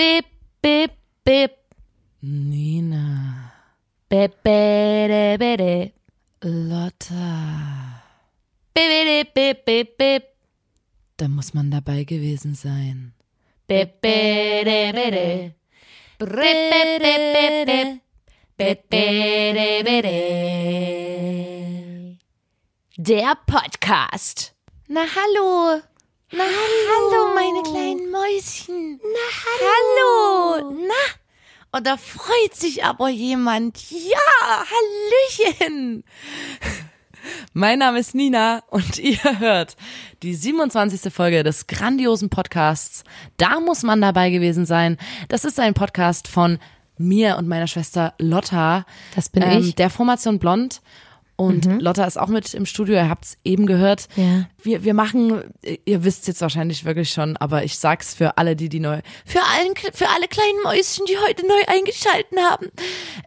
bip, bip, bip. Nina. Bip, bip. Lotta. Bip, bip, bip, bip. Da muss man dabei gewesen sein. Bip. Bip, bip, bip, bip. Der Podcast. Na hallo. Na Hallo, meine kleinen Mäuschen. Na hallo. Na? Und da freut sich aber jemand. Ja, Hallöchen. Mein Name ist Nina und ihr hört die 27. Folge des grandiosen Podcasts. Da muss man dabei gewesen sein. Das ist ein Podcast von mir und meiner Schwester Lotta. Das bin ähm, ich. Der Formation Blond. Und Lotta ist auch mit im Studio, ihr habt es eben gehört. Ja. Wir, wir machen, ihr wisst jetzt wahrscheinlich wirklich schon, aber ich sag's für alle, die die neu, für, allen, für alle kleinen Mäuschen, die heute neu eingeschalten haben.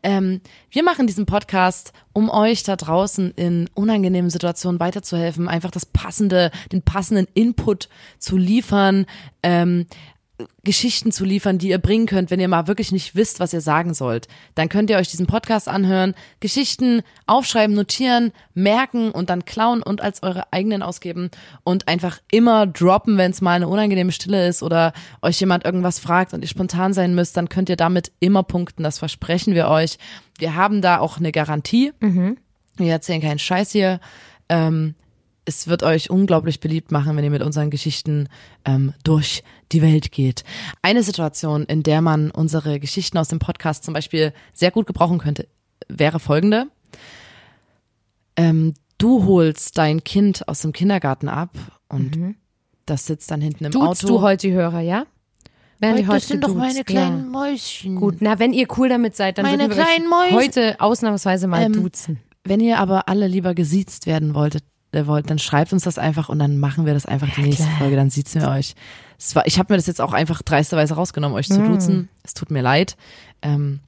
Ähm, wir machen diesen Podcast, um euch da draußen in unangenehmen Situationen weiterzuhelfen, einfach das passende, den passenden Input zu liefern, ähm, Geschichten zu liefern, die ihr bringen könnt, wenn ihr mal wirklich nicht wisst, was ihr sagen sollt. Dann könnt ihr euch diesen Podcast anhören, Geschichten aufschreiben, notieren, merken und dann klauen und als eure eigenen ausgeben und einfach immer droppen, wenn es mal eine unangenehme Stille ist oder euch jemand irgendwas fragt und ihr spontan sein müsst, dann könnt ihr damit immer punkten. Das versprechen wir euch. Wir haben da auch eine Garantie. Wir erzählen keinen Scheiß hier. Ähm, es wird euch unglaublich beliebt machen, wenn ihr mit unseren Geschichten ähm, durch die Welt geht. Eine Situation, in der man unsere Geschichten aus dem Podcast zum Beispiel sehr gut gebrauchen könnte, wäre folgende. Ähm, du holst dein Kind aus dem Kindergarten ab und das sitzt dann hinten im Duzt Auto. du heute die Hörer, ja? Werden die heute das sind doch geduzt? meine kleinen Ja. Mäuschen. Gut, na, wenn ihr cool damit seid, dann Meine wir kleinen euch Mäuse. heute ausnahmsweise mal Ähm, duzen. Wenn ihr aber alle lieber gesiezt werden wolltet, wollt, dann schreibt uns das einfach und dann machen wir das einfach die nächste klar. Folge, dann sieht's mir euch. War, ich habe mir das jetzt auch einfach dreisterweise rausgenommen, euch zu Mm. duzen. Es tut mir leid. Ähm,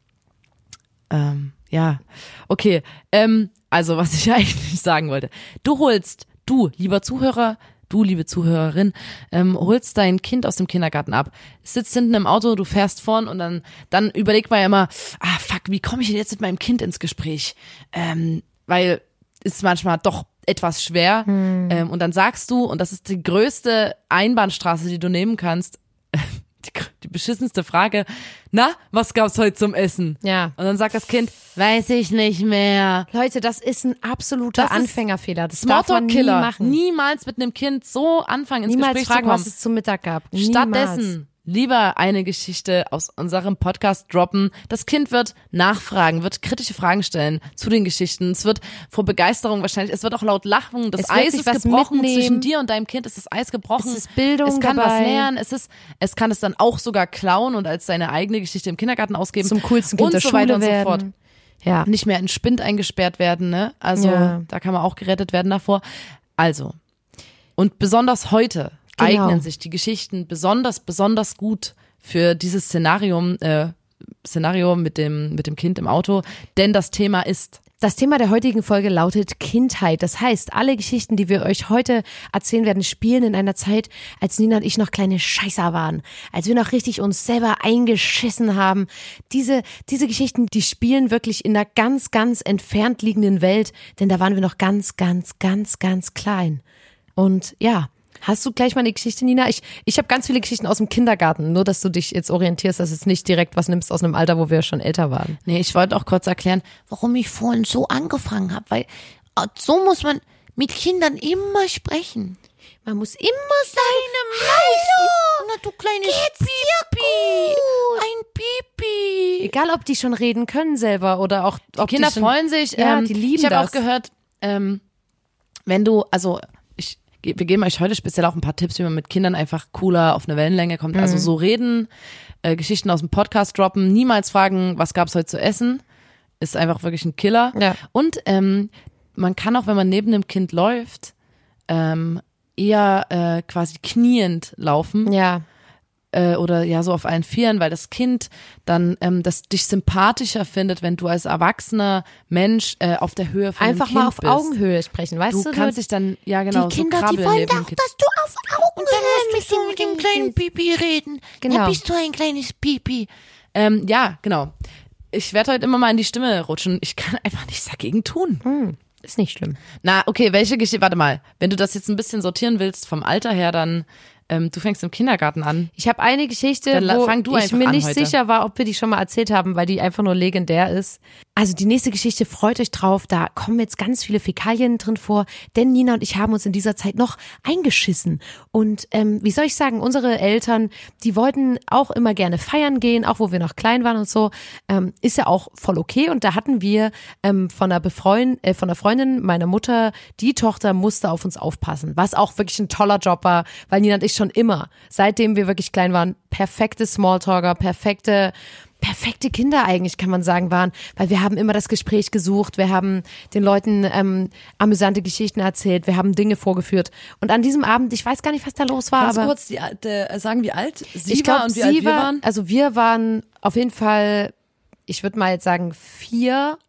ähm, ja, okay. Ähm, also was ich eigentlich sagen wollte. Du holst, du, lieber Zuhörer, du, liebe Zuhörerin, ähm, holst dein Kind aus dem Kindergarten ab, sitzt hinten im Auto, du fährst vorn und dann, dann überlegt man ja immer, ah fuck, wie komme ich denn jetzt mit meinem Kind ins Gespräch? Ähm, weil ist manchmal doch etwas schwer. Ähm, und dann sagst du, und das ist die größte Einbahnstraße, die du nehmen kannst, die, die beschissenste Frage, na, was gab's heute zum Essen? Ja. Und dann sagt das Kind, weiß ich nicht mehr. Leute, das ist ein absoluter Das Anfängerfehler. Das darf man nie machen. Niemals mit einem Kind so anfangen, ins Niemals Gespräch fragen, zu kommen. was es zum Mittag gab. Stattdessen lieber eine Geschichte aus unserem Podcast droppen. Das Kind wird nachfragen, wird kritische Fragen stellen zu den Geschichten. Es wird vor Begeisterung wahrscheinlich, es wird auch laut lachen. Das Eis ist was gebrochen mitnehmen. zwischen dir und deinem Kind. Ist das Eis gebrochen? Es ist Bildung Es kann was dabei. lernen. Es ist, es kann es dann auch sogar klauen und als seine eigene Geschichte im Kindergarten ausgeben. Zum coolsten Kind und der so Schule weiter und so werden. fort Ja. nicht mehr in Spind eingesperrt werden, ne? Also Ja. da kann man auch gerettet werden davor. Also und besonders heute Genau. eignen sich die Geschichten besonders besonders gut für dieses Szenario äh, Szenario mit dem mit dem Kind im Auto, denn das Thema ist Das Thema der heutigen Folge lautet Kindheit. Das heißt, alle Geschichten, die wir euch heute erzählen werden, spielen in einer Zeit, als Nina und ich noch kleine Scheißer waren, als wir noch richtig uns selber eingeschissen haben. Diese, diese Geschichten, die spielen wirklich in einer ganz, ganz entfernt liegenden Welt, denn da waren wir noch ganz, ganz, ganz, ganz klein. Und ja, Hast du gleich mal eine Geschichte, Nina? Ich, ich habe ganz viele Geschichten aus dem Kindergarten, nur dass du dich jetzt orientierst, dass du jetzt nicht direkt was nimmst aus einem Alter, wo wir schon älter waren. Nee, ich wollte auch kurz erklären, warum ich vorhin so angefangen habe, weil äh, so muss man mit Kindern immer sprechen. Man muss immer seinem Hallo, na du kleines Pipi, ein Pipi. Egal, ob die schon reden können selber oder auch ob Kinder die schon, freuen sich. Ja, ähm, die lieben Ich habe das. auch gehört, ähm, wenn du, also ich, wir geben euch heute speziell auch ein paar Tipps, wie man mit Kindern einfach cooler auf eine Wellenlänge kommt. Mhm. Also so reden, äh, Geschichten aus dem Podcast droppen, niemals fragen, was gab's heute zu essen, ist einfach wirklich ein Killer. Ja. Und ähm, man kann auch, wenn man neben dem Kind läuft, ähm, eher äh, quasi kniend laufen Ja, äh, oder ja so auf allen Vieren, weil das Kind dann ähm, das dich sympathischer findet, wenn du als erwachsener Mensch äh, auf der Höhe von Einfach dem kind mal auf bist. Augenhöhe sprechen, weißt Du du? kannst dich dann ja genau die Kinder, so die wollen doch, dass du auf Augenhöhe mit du mit dem kleinen Pipi reden. Genau. Da bist du ein kleines Pipi. Ähm, ja, genau. Ich werde heute immer mal in die Stimme rutschen. Ich kann einfach nichts dagegen tun. Hm, ist nicht schlimm. Na, okay, welche Geschichte? Warte mal. Wenn du das jetzt ein bisschen sortieren willst vom Alter her, dann ähm, du fängst im Kindergarten an. Ich habe eine Geschichte, Dann wo du ich mir nicht heute. sicher war, ob wir die schon mal erzählt haben, weil die einfach nur legendär ist. Also die nächste Geschichte, freut euch drauf, da kommen jetzt ganz viele Fäkalien drin vor, denn Nina und ich haben uns in dieser Zeit noch eingeschissen. Und ähm, wie soll ich sagen, unsere Eltern, die wollten auch immer gerne feiern gehen, auch wo wir noch klein waren und so, ähm, ist ja auch voll okay. Und da hatten wir ähm, von einer Befreund, äh, von einer Freundin meiner Mutter, die Tochter musste auf uns aufpassen, was auch wirklich ein toller Job war, weil Nina und ich schon immer, seitdem wir wirklich klein waren, perfekte Smalltalker, perfekte perfekte Kinder eigentlich, kann man sagen, waren, weil wir haben immer das Gespräch gesucht, wir haben den Leuten ähm, amüsante Geschichten erzählt, wir haben Dinge vorgeführt. Und an diesem Abend, ich weiß gar nicht, was da los war, Kannst du aber kurz die, alte- äh, sagen, wie alt sie ich war glaube, und wie sie alt wir war, waren? also wir waren auf jeden Fall, ich würde mal jetzt sagen vier,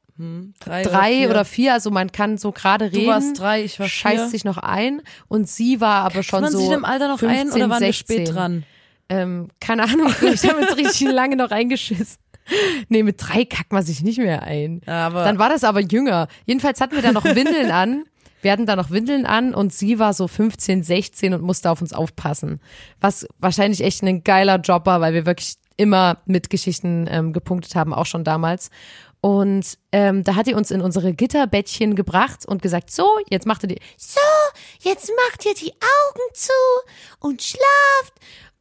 Drei, drei vier. oder vier, also man kann so gerade reden. Du warst drei, ich war scheißt vier. sich noch ein und sie war aber schon man so sich im Alter noch 15, ein oder waren wir 16. spät dran? Ähm, keine Ahnung, haben wir uns richtig lange noch eingeschissen. Nee, mit drei kackt man sich nicht mehr ein. Aber- Dann war das aber jünger. Jedenfalls hatten wir da noch Windeln an. Wir hatten da noch Windeln an und sie war so 15, 16 und musste auf uns aufpassen. Was wahrscheinlich echt ein geiler Job war, weil wir wirklich immer mit Geschichten ähm, gepunktet haben, auch schon damals. Und ähm, da hat die uns in unsere Gitterbettchen gebracht und gesagt, so, jetzt macht ihr die, So, jetzt macht ihr die Augen zu und schlaft.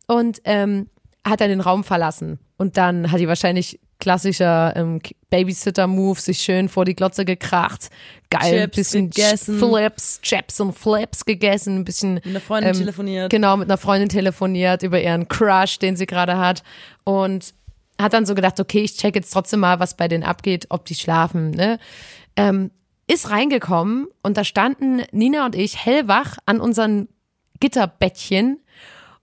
und ähm, hat dann den Raum verlassen. Und dann hat die wahrscheinlich klassischer ähm, Babysitter-Move sich schön vor die Glotze gekracht. Geil, Chips bisschen gegessen. Flips, Chips und Flips gegessen, ein bisschen mit einer Freundin telefoniert. Genau, mit einer Freundin telefoniert über ihren Crush, den sie gerade hat. Und hat dann so gedacht, okay, ich check jetzt trotzdem mal, was bei denen abgeht, ob die schlafen. Ne? Ähm, ist reingekommen und da standen Nina und ich hellwach an unseren Gitterbettchen.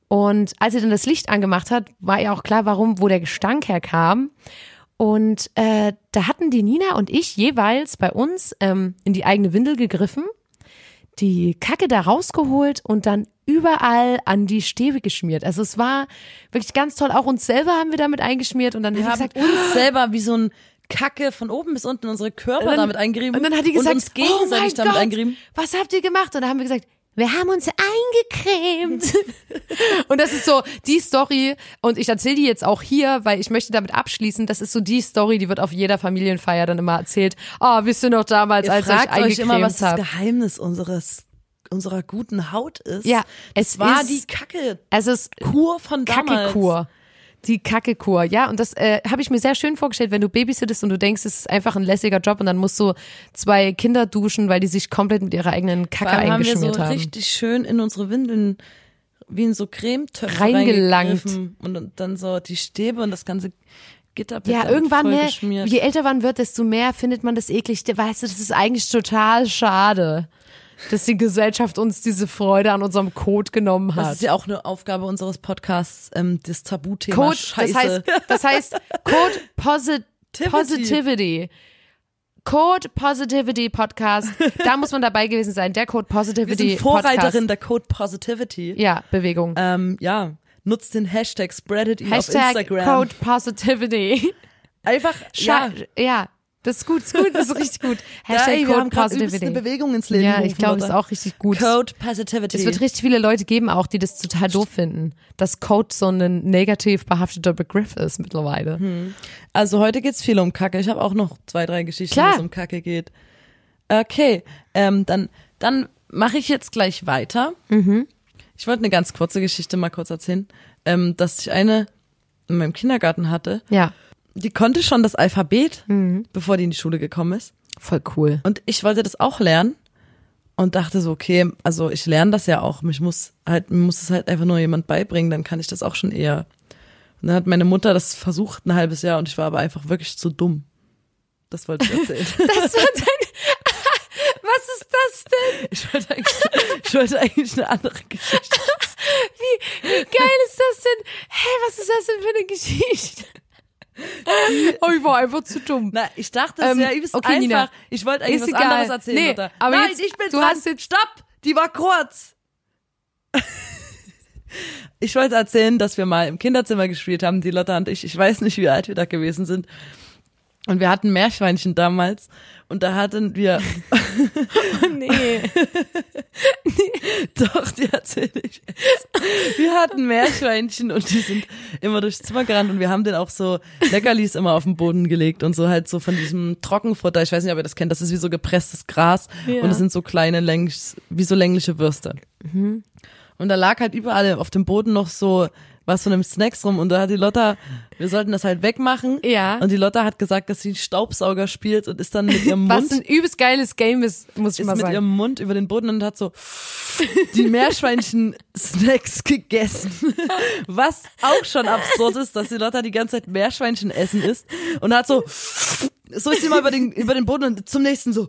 Und als sie dann das Licht angemacht hat, war ihr auch klar, warum, wo der Gestank herkam. Und äh, da hatten die Nina und ich jeweils bei uns ähm, in die eigene Windel gegriffen, die Kacke da rausgeholt und dann überall an die Stäbe geschmiert. Also es war wirklich ganz toll. Auch uns selber haben wir damit eingeschmiert und dann Wir haben gesagt, uns selber wie so ein Kacke von oben bis unten unsere Körper dann- damit eingerieben. Und dann hat die gesagt, uns gegenseitig oh damit Gott, eingerieben. was habt ihr gemacht? Und dann haben wir gesagt, wir haben uns eingecremt. und das ist so die Story. Und ich erzähle die jetzt auch hier, weil ich möchte damit abschließen. Das ist so die Story, die wird auf jeder Familienfeier dann immer erzählt. Oh, wisst ihr noch damals, Ihr als fragt euch immer, was eingecremt das? Geheimnis unseres unserer guten Haut ist. Ja, es es war ist- die Kacke Es ist Kur von damals. Kackekur. Die Kackekur, ja, und das äh, habe ich mir sehr schön vorgestellt, wenn du babysittest und du denkst, es ist einfach ein lässiger Job und dann musst du zwei Kinder duschen, weil die sich komplett mit ihrer eigenen Kacke allem haben wir so eingeschmiert haben. richtig schön in unsere Windeln wie in so Cremetöpfe Reingelangt. und, dann so die Stäbe und das ganze Ja, irgendwann, ne, je älter man wird, desto mehr findet man das eklig. Weißt du, das ist eigentlich total schade, dass die Gesellschaft uns diese Freude an unserem Code genommen Das hat. ist ja auch eine Aufgabe unseres Podcasts, ähm, das Tabuthema Code, Scheiße. das heißt, das heißt Code Posit Positivity. Code Positivity Podcast. Da muss man dabei gewesen sein. Der Code wir Positivity sind Vorreiterin Podcast. der Code Positivity. Ja, Bewegung. Ähm, ja, nutzt den Hashtag Spreadit auf Hashtag Instagram. Code Positivity. Einfach, ja, ja. ja, das ist gut, das ist gut, das ist richtig gut. ja Hashtag wir Code haben gerade übelst Positivity. eine Bewegung ins Leben Ja, ich glaube, das ist auch richtig gut. Code Positivity. Es wird richtig viele Leute geben auch, die das total doof finden, dass Code so ein negativ behafteter Begriff ist mittlerweile. Also heute geht's viel um Kacke. Ich habe auch noch zwei, drei Geschichten, wo es um Kacke geht. Okay, ähm, dann, dann mache ich jetzt gleich weiter. Mhm. Ich wollte eine ganz kurze Geschichte mal kurz erzählen, ähm, dass ich eine in meinem Kindergarten hatte, Ja, die konnte schon das Alphabet, Mhm. bevor die in die Schule gekommen ist. voll cool. Und ich wollte das auch lernen und dachte so, okay, also ich lerne das ja auch. Mich muss halt, mir muss es halt einfach nur jemand beibringen, dann kann ich das auch schon eher. Und dann hat meine Mutter das versucht ein halbes Jahr und ich war aber einfach wirklich zu dumm. Das wollte ich erzählen. Das war dein Was ist das denn? ich, wollte eigentlich, ich wollte eigentlich eine andere Geschichte. Wie wie geil ist das denn? Hä, was ist das denn für eine Geschichte? Oh, ich war einfach zu dumm. Na, ich dachte, das Ähm, wäre übelst okay, einfach. Nina. Ich wollte eigentlich was egal. anderes erzählen. Nee, aber Nein, jetzt- ich bin du dran. hast jetzt- Stopp! Die war kurz. Ich wollte erzählen, dass wir mal im Kinderzimmer gespielt haben, die Lotta und ich. Ich weiß nicht, wie alt wir da gewesen sind. Und wir hatten Meerschweinchen damals. Und da hatten wir, Nee. doch, die erzähle ich jetzt. Wir hatten Meerschweinchen und die sind immer durchs Zimmer gerannt und wir haben den auch so Leckerlis immer auf den Boden gelegt und so halt so von diesem Trockenfutter. Ich weiß nicht, ob ihr das kennt. Das ist wie so gepresstes Gras Ja. und es sind so kleine, länglich, wie so längliche Würste. Und da lag halt überall auf dem Boden noch so was von einem Snacks rum und da hat die Lotta, wir sollten das halt wegmachen. Ja. Und die Lotta hat gesagt, dass sie Staubsauger spielt und ist dann mit ihrem Was Mund ein übelst geiles Game ist, muss ich ist mal mit sagen. ihrem Mund über den Boden und hat so die Meerschweinchen-Snacks gegessen. Was auch schon absurd ist, dass die Lotta die ganze Zeit Meerschweinchen essen isst und hat so, so ist sie mal über den, über den Boden und zum nächsten so.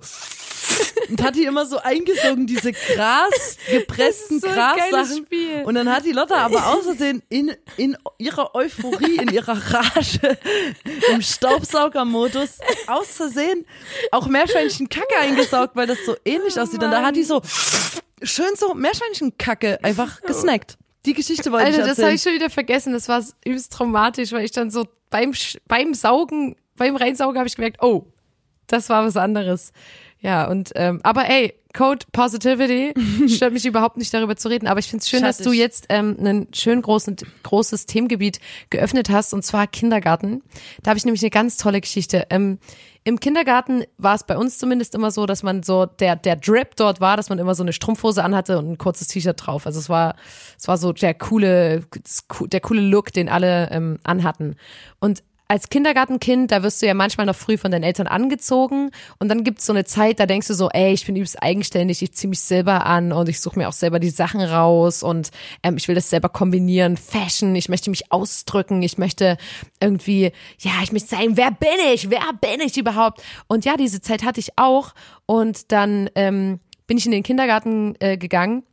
Und hat die immer so eingesogen, diese Gras, gepressten Das so Grassachen. Und dann hat die Lotta aber aus Versehen in, in ihrer Euphorie, in ihrer Rage, im Staubsaugermodus, aus Versehen auch Meerschweinchen-Kacke eingesaugt, weil das so ähnlich aussieht. Und da hat die so schön so Meerschweinchen-Kacke einfach gesnackt. Die Geschichte wollte Alter, ich das erzählen. habe ich schon wieder vergessen. Das war übelst traumatisch, weil ich dann so beim, beim Saugen, beim Reinsaugen habe ich gemerkt, oh, das war was anderes. Ja, und ähm, aber ey, Code Positivity stört mich überhaupt nicht darüber zu reden, aber ich finde es schön, dass du Schattig. jetzt ähm, ein schön großen, großes Themengebiet geöffnet hast und zwar Kindergarten. Da habe ich nämlich eine ganz tolle Geschichte. Ähm, Im Kindergarten war es bei uns zumindest immer so, dass man so der der Drip dort war, dass man immer so eine Strumpfhose anhatte und ein kurzes T-Shirt drauf. Also es war es war so der coole der coole Look, den alle ähm, anhatten. Und als Kindergartenkind, da wirst du ja manchmal noch früh von deinen Eltern angezogen. Und dann gibt's so eine Zeit, da denkst du so, ey, ich bin übelst eigenständig, ich zieh mich selber an und ich suche mir auch selber die Sachen raus und ähm, ich will das selber kombinieren, Fashion, ich möchte mich ausdrücken, ich möchte irgendwie, ja, ich möchte sein, wer bin ich, wer bin ich überhaupt? Und ja, diese Zeit hatte ich auch. Und dann ähm, bin ich in den Kindergarten äh, gegangen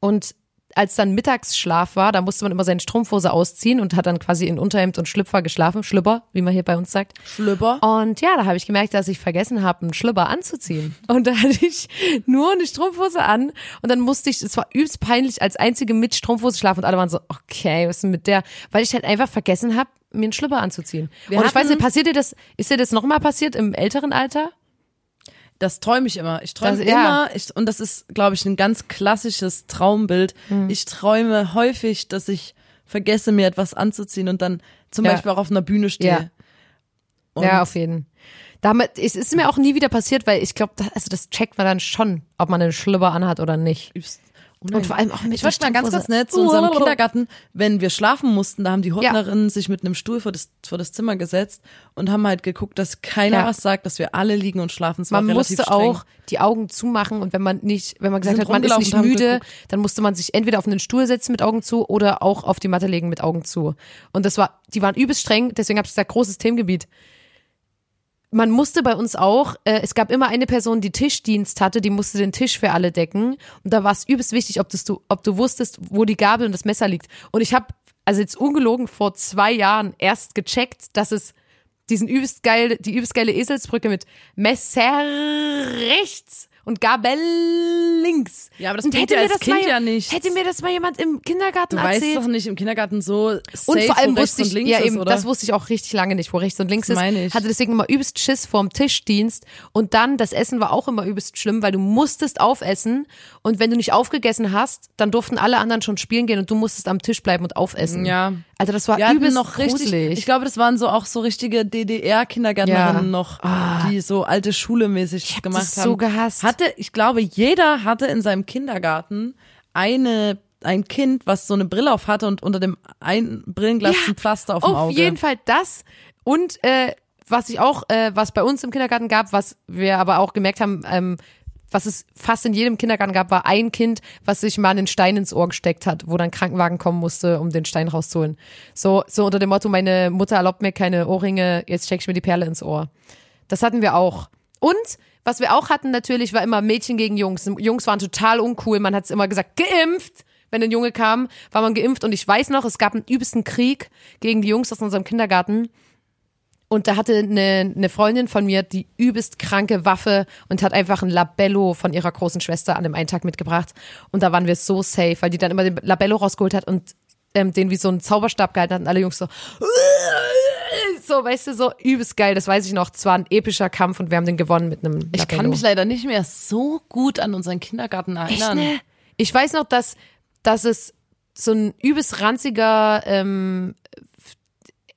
und als dann Mittagsschlaf war, da musste man immer seine Strumpfhose ausziehen und hat dann quasi in Unterhemd und Schlüpfer geschlafen. Schlüpper, wie man hier bei uns sagt. Schlüpper. Und ja, da habe ich gemerkt, dass ich vergessen habe, einen Schlüpper anzuziehen. Und da hatte ich nur eine Strumpfhose an und dann musste ich, es war übelst peinlich, als einzige mit Strumpfhose schlafen und alle waren so, okay, was ist denn mit der? Weil ich halt einfach vergessen habe, mir einen Schlüpper anzuziehen. Wir und ich weiß nicht, passiert dir das, ist dir das nochmal passiert im älteren Alter? Das träume ich immer. Ich träume Das- ja. immer, ich, und das ist, glaube ich, ein ganz klassisches Traumbild. Hm. Ich träume häufig, dass ich vergesse, mir etwas anzuziehen und dann zum Ja. Beispiel auch auf einer Bühne stehe. Ja. Ja, auf jeden. Damit, es ist mir auch nie wieder passiert, weil ich glaube, also das checkt man dann schon, ob man einen Schlüpper anhat oder nicht. übst Und vor allem auch mit Ich möchte mal ganz kurz nett zu unserem Kindergarten, wenn wir schlafen mussten, da haben die Ja. Hortnerinnen sich mit einem Stuhl vor das, vor das Zimmer gesetzt und haben halt geguckt, dass keiner Ja. was sagt, dass wir alle liegen und schlafen. Es Man musste streng. auch die Augen zumachen und wenn man nicht, wenn man gesagt hat, man ist nicht müde, dann musste man sich entweder auf einen Stuhl setzen mit Augen zu oder auch auf die Matte legen mit Augen zu. Und das war, die waren übelst streng, deswegen habe ich gesagt, großes Themengebiet. Man musste bei uns auch, äh, es gab immer eine Person, die Tischdienst hatte, die musste den Tisch für alle decken. Und da war es übelst wichtig, ob, das du, ob du wusstest, wo die Gabel und das Messer liegt. Und ich habe, also jetzt ungelogen, vor zwei Jahren erst gecheckt, dass es diesen übelst geil, die übelst geile Eselsbrücke mit Messer rechts und Gabel links. Ja, aber das und bringt ja als Kind mal, ja nichts. Hätte mir das mal jemand im Kindergarten Du weißt erzählt. doch nicht im Kindergarten so safe, Und vor allem wo rechts wusste ich, und links ja ist, eben, oder? das wusste ich auch richtig lange nicht, wo rechts und links Das ist. meine ich. Hatte deswegen immer übelst Schiss vorm Tischdienst. Und dann, das Essen war auch immer übelst schlimm, weil du musstest aufessen. Und wenn du nicht aufgegessen hast, dann durften alle anderen schon spielen gehen und du musstest am Tisch bleiben und aufessen. Ja. Also das war übelst noch richtig, gruselig. ich glaube, das waren so auch so richtige DDR-Kindergärtnerinnen Ja. noch, die so alte Schule mäßig gemacht das haben. so gehasst. Hatte, ich glaube, jeder hatte in seinem Kindergarten eine, ein Kind, was so eine Brille auf hatte und unter dem einen Brillenglas ein Pflaster auf dem Auf Auge. jeden Fall das. Und äh, was ich auch, äh, was bei uns im Kindergarten gab, was wir aber auch gemerkt haben, ähm, was es fast in jedem Kindergarten gab, war ein Kind, was sich mal einen Stein ins Ohr gesteckt hat, wo dann Krankenwagen kommen musste, um den Stein rauszuholen. So, so unter dem Motto, meine Mutter erlaubt mir keine Ohrringe, jetzt steck ich mir die Perle ins Ohr. Das hatten wir auch. Und was wir auch hatten natürlich, war immer Mädchen gegen Jungs. Jungs waren total uncool. Man hat es immer gesagt, geimpft. wenn ein Junge kam, war man geimpft und ich weiß noch, es gab einen übelsten Krieg gegen die Jungs aus unserem Kindergarten. Und da hatte eine, eine Freundin von mir die übelst kranke Waffe und hat einfach ein Labello von ihrer großen Schwester an dem einen Tag mitgebracht. Und da waren wir so safe, weil die dann immer den Labello rausgeholt hat und ähm, den wie so einen Zauberstab gehalten hat und alle Jungs so, so, weißt du, so übelst geil. Das weiß ich noch. Es war ein epischer Kampf und wir haben den gewonnen mit einem Ich kann mich leider nicht mehr so gut an unseren Kindergarten erinnern. ne? Ich weiß noch, dass, dass es so ein übelst ranziger ähm,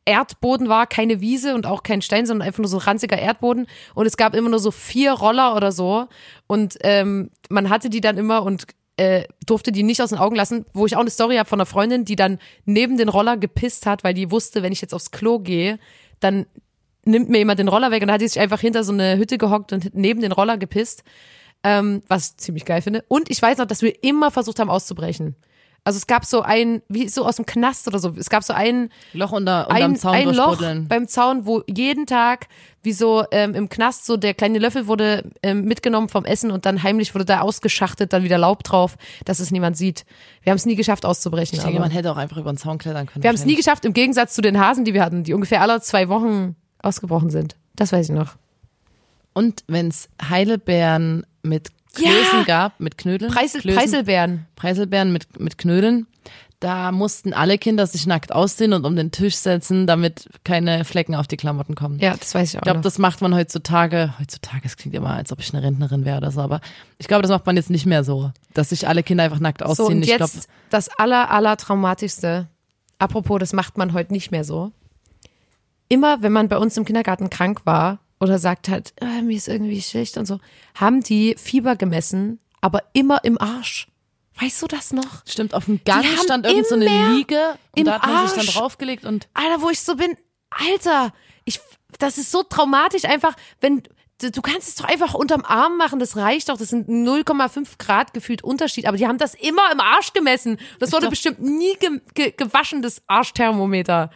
Erdboden war, keine Wiese und auch kein Stein, sondern einfach nur so ranziger Erdboden. Und es gab immer nur so vier Roller oder so. Und ähm, man hatte die dann immer und äh, durfte die nicht aus den Augen lassen, wo ich auch eine Story habe von einer Freundin, die dann neben den Roller gepisst hat, weil die wusste, wenn ich jetzt aufs Klo gehe, dann nimmt mir jemand den Roller weg und dann hat die sich einfach hinter so eine Hütte gehockt und neben den Roller gepisst ähm, was ich ziemlich geil finde. Und ich weiß noch, dass wir immer versucht haben auszubrechen. Also es gab so ein, wie so aus dem Knast oder so, es gab so ein, Loch unter, ein, Zaun ein Loch beim Zaun, wo jeden Tag, wie so ähm, im Knast, so der kleine Löffel wurde ähm, mitgenommen vom Essen und dann heimlich wurde da ausgeschachtet, dann wieder Laub drauf, dass es niemand sieht. Wir haben es nie geschafft auszubrechen. Ich denke, man hätte auch einfach über den Zaun klettern können. wir haben es nie geschafft, im Gegensatz zu den Hasen, die wir hatten, die ungefähr alle zwei Wochen ausgebrochen sind. Das weiß ich noch. Und wenn es Heidelbeeren mit Ja! Klößen gab, mit Knödeln. Preisel, Klößen, Preiselbeeren. Preiselbeeren mit, mit Knödeln. Da mussten alle Kinder sich nackt ausziehen und um den Tisch setzen, damit keine Flecken auf die Klamotten kommen. Ja, das weiß ich auch Ich glaube, das macht man heutzutage, heutzutage, es klingt immer, als ob ich eine Rentnerin wäre oder so, aber ich glaube, das macht man jetzt nicht mehr so, dass sich alle Kinder einfach nackt So, ausziehen. und ich jetzt glaube, das aller, aller traumatischste. Apropos, das macht man heute nicht mehr so. Immer, wenn man bei uns im Kindergarten krank war oder sagt halt, ah, mir ist irgendwie schlecht und so, haben die Fieber gemessen, aber immer im Arsch. Weißt du das noch? stimmt, auf dem Gang stand irgend so eine Liege und im da hat man sich Arsch. dann draufgelegt und Alter, wo ich so bin, Alter, ich, das ist so traumatisch einfach, wenn, du kannst es doch einfach unterm Arm machen, das reicht doch, das sind 0,5 Grad gefühlt Unterschied, aber die haben das immer im Arsch gemessen. Das wurde bestimmt nie ge ge gewaschen, das Arschthermometer.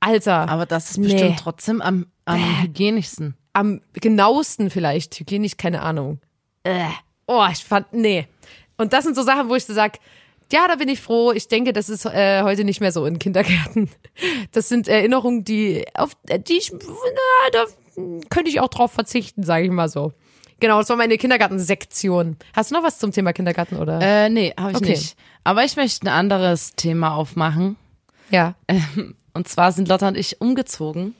Alter, aber das ist Nee. bestimmt trotzdem am, am hygienischsten. Am genauesten vielleicht, hygienisch, keine Ahnung. Äh. Oh, ich fand, nee. Und das sind so Sachen, wo ich so sag, ja, da bin ich froh. Ich denke, das ist äh, heute nicht mehr so in Kindergärten. Das sind Erinnerungen, die auf die ich, na, da könnte ich auch drauf verzichten, sage ich mal so. Genau, das war meine Kindergartensektion. Hast du noch was zum Thema Kindergarten oder? Äh, nee, habe ich Okay. nicht. Aber ich möchte ein anderes Thema aufmachen. ja. Und zwar sind Lotta und ich umgezogen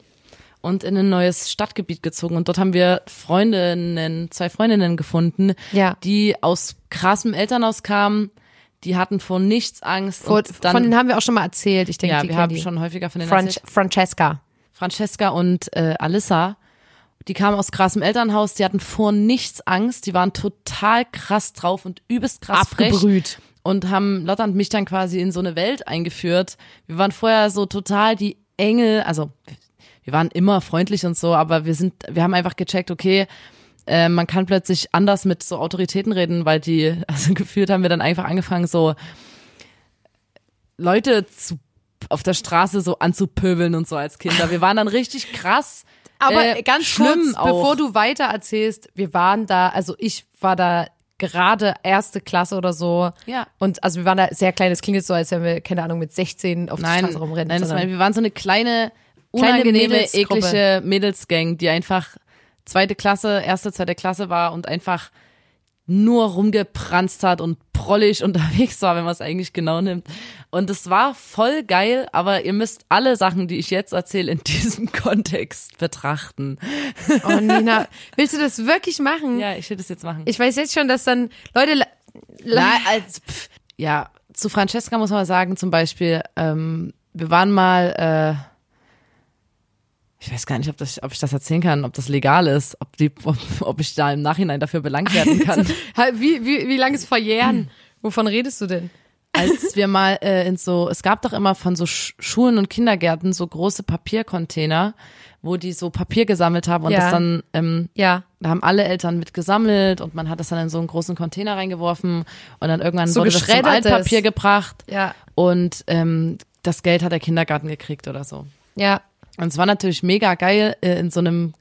und in ein neues Stadtgebiet gezogen. Und dort haben wir Freundinnen, zwei Freundinnen gefunden, Ja. die aus krassem Elternhaus kamen. Die hatten vor nichts Angst. Vor, und dann, von denen haben wir auch schon mal erzählt. Ich denke, ja, die wir haben die. schon häufiger von denen Fran erzählt. Francesca. Francesca und äh, Alissa. Die kamen aus krassem Elternhaus, die hatten vor nichts Angst, die waren total krass drauf und übelst krass frech Abgebrüht. und haben Lotta und mich dann quasi in so eine Welt eingeführt. Wir waren vorher so total die Engel, also wir waren immer freundlich und so, aber wir sind, wir haben einfach gecheckt, okay, äh, man kann plötzlich anders mit so Autoritäten reden, weil die, also gefühlt haben wir dann einfach angefangen, so Leute zu, auf der Straße so anzupöbeln und so als Kinder. Wir waren dann richtig krass. Aber äh, ganz schlimm kurz, auch. bevor du weiter erzählst, wir waren da, also ich war da gerade erste Klasse oder so. Ja. Und also wir waren da sehr klein, es klingt jetzt so, als wenn wir, keine Ahnung, mit 16 auf der Straße rumrennen. nein das war, wir waren so eine Kleine unangenehme, Mädelsgruppe. eklige Mädelsgang, die einfach zweite Klasse, erste, zweite Klasse war und einfach nur rumgepranzt hat und prollig unterwegs war, wenn man es eigentlich genau nimmt. Und es war voll geil, aber ihr müsst alle Sachen, die ich jetzt erzähle, in diesem Kontext betrachten. oh Nina, willst du das wirklich machen? Ja, ich will das jetzt machen. Ich weiß jetzt schon, dass dann Leute, Nein, als, pff, ja, zu Francesca muss man sagen, zum Beispiel, ähm, wir waren mal, äh, ich weiß gar nicht, ob, das, ob ich das erzählen kann, ob das legal ist, ob, die, ob, ob ich da im Nachhinein dafür belangt werden kann. wie, wie, wie lange ist verjähren? Wovon redest du denn? Als wir mal äh, in so, es gab doch immer von so Sch Schulen und Kindergärten so große Papiercontainer, wo die so Papier gesammelt haben und Ja. das dann, ähm, Ja. da haben alle Eltern mit gesammelt und man hat das dann in so einen großen Container reingeworfen und dann irgendwann So wurde das zum. Altpapier gebracht. Ja. Und ähm, das Geld hat der Kindergarten gekriegt oder so. Ja. Und es war natürlich mega geil, äh, in so einem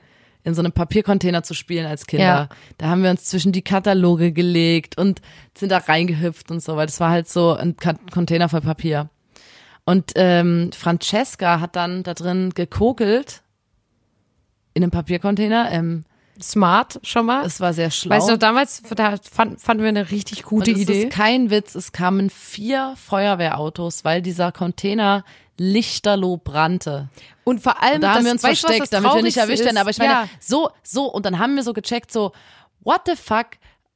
in so einem Papiercontainer zu spielen als Kinder. Ja. Da haben wir uns zwischen die Kataloge gelegt und sind da reingehüpft und so, weil das war halt so ein Container voll Papier. Und ähm, Francesca hat dann da drin gekokelt in einem Papiercontainer. Ähm, Smart schon mal. es war sehr schlau. Weißt du, damals da fand, fanden wir eine richtig gute Und es Idee. ist kein Witz, es kamen vier Feuerwehrautos, weil dieser Container lichterloh brannte. Und vor allem, Und da haben das, wir uns was versteckt, damit wir nicht erwischt werden. Aber ich meine, ja. so, so, und dann haben wir so gecheckt, so, what the fuck?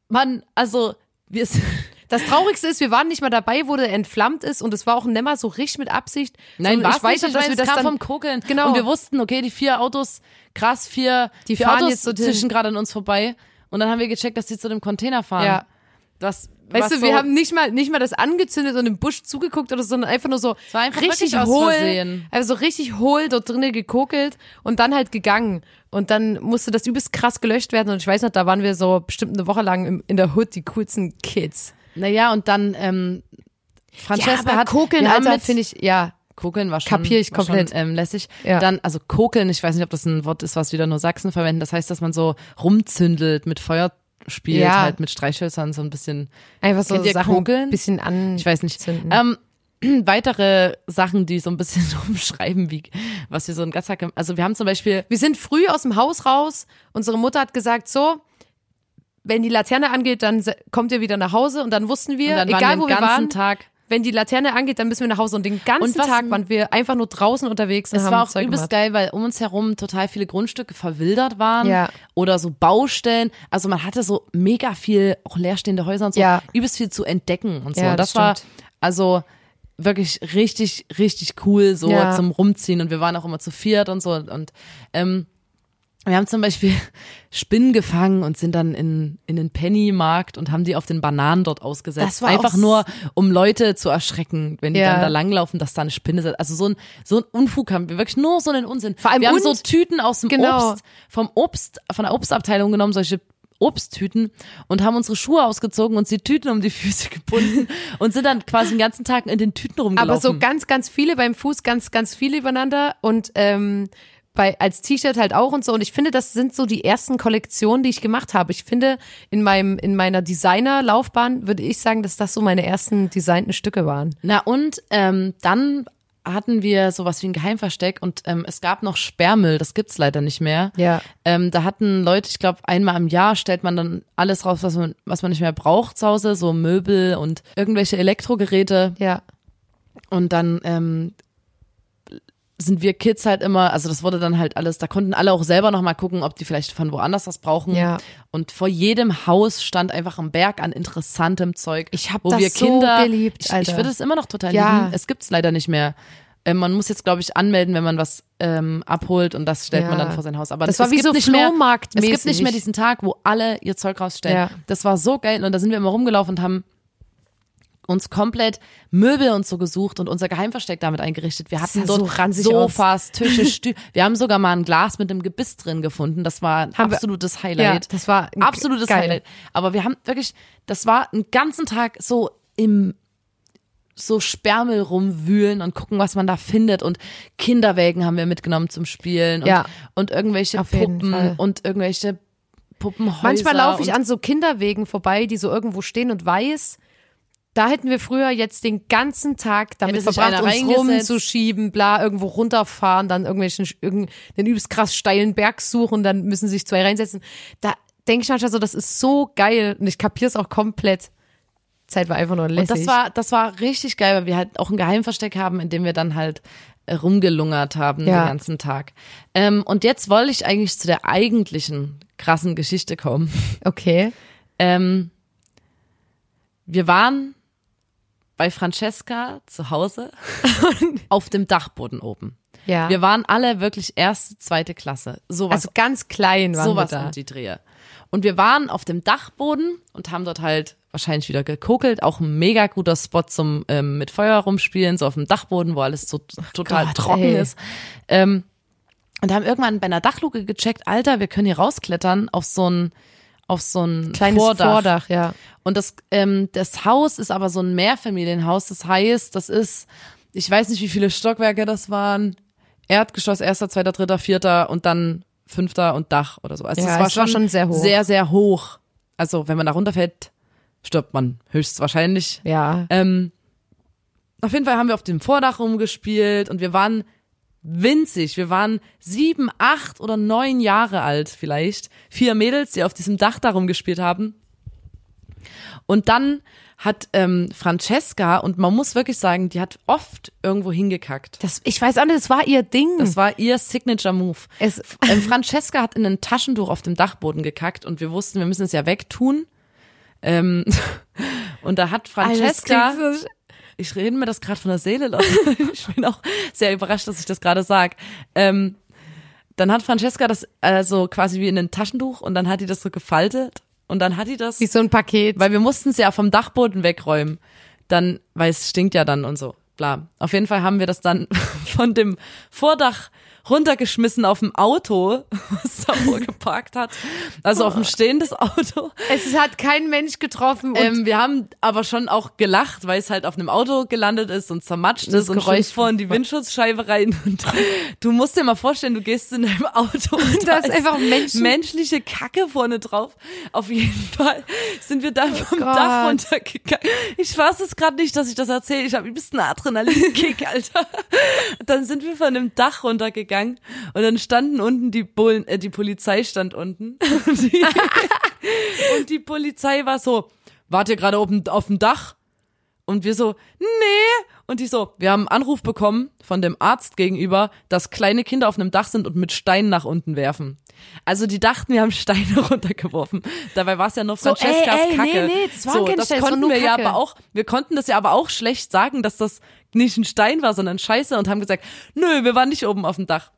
Man, also, wir sind, Das Traurigste ist, wir waren nicht mal dabei, wo der entflammt ist und es war auch nimmer so richtig mit Absicht. Nein, war's ich weiß nicht. dass wir das kam dann, vom Kokeln. Genau. Und wir wussten, okay, die vier Autos, krass, vier, Die vier fahren Autos jetzt dorthin. zwischen gerade an uns vorbei. Und dann haben wir gecheckt, dass die zu dem Container fahren. Ja. Das, Weißt du, so, wir haben nicht mal, nicht mal das angezündet und im Busch zugeguckt oder so, sondern einfach nur so einfach richtig hohl, also so richtig hohl dort drinnen gekokelt und dann halt gegangen. Und dann musste das übelst krass gelöscht werden. Und ich weiß noch, da waren wir so bestimmt eine Woche lang im, in der Hood die coolsten Kids. Naja, und dann, ähm, Francesca hat, kokeln, haben Alter, finde ich, ja. Kokeln war schon, Kapier ich komplett. Schon, ähm, lässig. Ja. Dann, also kokeln, ich weiß nicht, ob das ein Wort ist, was wieder nur Sachsen verwenden. Das heißt, dass man so rumzündelt, mit Feuer spielt, Ja. halt mit Streichhölzern so ein bisschen. Einfach so Sachen kokeln? bisschen an. Ich weiß nicht. Ähm, weitere Sachen, die so ein bisschen umschreiben, wie was wir so ein Gatzhack. Also wir haben zum Beispiel Wir sind früh aus dem Haus raus. Unsere Mutter hat gesagt, so, wenn die Laterne angeht, dann kommt ihr wieder nach Hause. Und dann wussten wir, egal waren wo wir wir ganzen waren, Tag. Wenn die Laterne angeht, dann müssen wir nach Hause. Und den ganzen Und was- Tag waren wir einfach nur draußen unterwegs. Es war auch Zeug übelst gemacht. geil, weil um uns herum total viele Grundstücke verwildert waren Ja. oder so Baustellen. Also man hatte so mega viel, auch leerstehende Häuser und so, Ja. übelst viel zu entdecken und so. Ja, und das das, war also wirklich richtig, richtig cool so Ja. zum Rumziehen und wir waren auch immer zu viert und so und ähm, wir haben zum Beispiel Spinnen gefangen und sind dann in, in den Pennymarkt und haben die auf den Bananen dort ausgesetzt. Das war Einfach nur, um Leute zu erschrecken, wenn die Ja. dann da langlaufen, dass da eine Spinne sind. Also so ein, so ein Unfug haben wir, wirklich nur so einen Unsinn. Vor allem wir haben so Tüten aus dem Genau. Obst, vom Obst, von der Obstabteilung genommen, solche Obsttüten und haben unsere Schuhe ausgezogen und die Tüten um die Füße gebunden und sind dann quasi den ganzen Tag in den Tüten rumgelaufen. Aber so ganz, ganz viele beim Fuß, ganz, ganz viele übereinander und ähm, bei als T-Shirt halt auch und so. Und ich finde, das sind so die ersten Kollektionen, die ich gemacht habe. Ich finde, in meinem in meiner Designer-Laufbahn würde ich sagen, dass das so meine ersten designten Stücke waren. Na und ähm, dann hatten wir sowas wie ein Geheimversteck und ähm, es gab noch Sperrmüll, das gibt's leider nicht mehr. Ja. Ähm, da hatten Leute, ich glaube, einmal im Jahr stellt man dann alles raus, was man, was man nicht mehr braucht zu Hause, so Möbel und irgendwelche Elektrogeräte. Ja. Und dann ähm, sind wir Kids halt immer, also das wurde dann halt alles, da konnten alle auch selber noch mal gucken, ob die vielleicht von woanders was brauchen. Ja. Und vor jedem Haus stand einfach ein Berg an interessantem Zeug. Ich hab wo das wir so Kinder, geliebt, ich, Alter. ich würde es immer noch total Ja. lieben. Es gibt's leider nicht mehr. Ähm, man muss jetzt, glaube ich, anmelden, wenn man was ähm, abholt und das stellt man Ja. dann vor sein Haus. Aber Das war es wie gibt so nicht mehr, Es gibt nicht mehr diesen Tag, wo alle ihr Zeug rausstellen. Ja. Das war so geil und da sind wir immer rumgelaufen und haben uns komplett Möbel und so gesucht und unser Geheimversteck damit eingerichtet. Wir hatten dort so Sofas, Tische, Stühle. Wir haben sogar mal ein Glas mit einem Gebiss drin gefunden. Das war ein Haben wir- absolutes Ja, Highlight. das war ein- absolutes geil. Highlight. Aber wir haben wirklich, das war einen ganzen Tag so im so Sperrmüll rumwühlen und gucken, was man da findet. Und Kinderwägen haben wir mitgenommen zum Spielen und, Ja. und irgendwelche Puppen und irgendwelche Puppenhäuser. Manchmal laufe ich an so Kinderwegen vorbei, die so irgendwo stehen und weiß, da hätten wir früher jetzt den ganzen Tag damit Hätte verbracht, uns rumzuschieben, bla, irgendwo runterfahren, dann irgendwelchen, irgendeinen übelst krass steilen Berg suchen, dann müssen sich zwei reinsetzen. Da denke ich manchmal so, das ist so geil und ich kapier's auch komplett. Zeit war einfach nur lässig. Und das war, das war richtig geil, weil wir halt auch ein Geheimversteck haben, in dem wir dann halt äh, rumgelungert haben Ja. den ganzen Tag. Ähm, und jetzt wollte ich eigentlich zu der eigentlichen krassen Geschichte kommen. okay. Ähm, wir waren bei Francesca zu Hause auf dem Dachboden oben. Ja. Wir waren alle wirklich erste, zweite Klasse. Sowas also ganz klein waren sowas wir da. um die Drehe. Und wir waren auf dem Dachboden und haben dort halt wahrscheinlich wieder gekokelt. Auch ein mega guter Spot zum ähm, mit Feuer rumspielen, so auf dem Dachboden, wo alles so total Gott, trocken ey. ist. Ähm, und haben irgendwann bei einer Dachluke gecheckt, Alter, wir können hier rausklettern auf so ein auf so ein Kleines Vordach. Vordach, ja. Und das, ähm, das Haus ist aber so ein Mehrfamilienhaus. Das heißt, das ist, ich weiß nicht, wie viele Stockwerke das waren. Erdgeschoss, erster, zweiter, dritter, vierter und dann Fünfter und Dach oder so. Also Ja, es war es war schon, schon sehr hoch. Sehr, sehr hoch. Also wenn man da runterfällt, stirbt man höchstwahrscheinlich. Ja. Ähm, auf jeden Fall haben wir auf dem Vordach rumgespielt und wir waren winzig. Wir waren sieben, acht oder neun Jahre alt vielleicht. Vier Mädels, die auf diesem Dach da rumgespielt haben. Und dann hat ähm, Francesca, und man muss wirklich sagen, die hat oft irgendwo hingekackt. Das, ich weiß auch nicht, das war ihr Ding. Das war ihr Signature Move. es, Ähm, Francesca hat in ein Taschentuch auf dem Dachboden gekackt und wir wussten, wir müssen es ja wegtun. Ähm, und da hat Francesca, so, ich rede mir das gerade von der Seele, Leute. ich bin auch sehr überrascht, dass ich das gerade sag. Ähm, dann hat Francesca das also quasi wie in ein Taschentuch und dann hat die das so gefaltet und dann hat die das wie so ein Paket. weil wir mussten es ja vom Dachboden wegräumen. Dann, weil es stinkt ja dann und so. Bla. Auf jeden Fall haben wir das dann von dem Vordach runtergeschmissen auf dem Auto, was Samuel geparkt hat. Also auf dem stehendes Auto. es hat kein Mensch getroffen und Ähm, wir haben aber schon auch gelacht, weil es halt auf einem Auto gelandet ist und zermatscht Das ist und Geräusch- schon vor in die Windschutzscheibe rein. Und du musst dir mal vorstellen, du gehst in deinem Auto und da ist einfach Menschen- menschliche Kacke vorne drauf. Auf jeden Fall sind wir dann vom Oh. Dach runtergegangen. Ich weiß es gerade nicht, dass ich das erzähle. Ich habe ein bisschen Adrenalinkick, Alter. Dann sind wir von dem Dach runtergegangen und dann standen unten die Bullen, äh, die Polizei stand unten. Und die, und die Polizei war so, wart ihr gerade oben auf dem Dach? Und wir so, nee. Und die so, wir haben einen Anruf bekommen von dem Arzt gegenüber, dass kleine Kinder auf einem Dach sind und mit Steinen nach unten werfen. Also die dachten, wir haben Steine runtergeworfen. Dabei war es ja nur So, Francescas ey, ey, Kacke. nee, nee, das so, das das war konnten nur wir ja Kacke. aber auch, wir konnten das ja aber auch schlecht sagen, dass das nicht ein Stein war, sondern Scheiße und haben gesagt, nö, wir waren nicht oben auf dem Dach.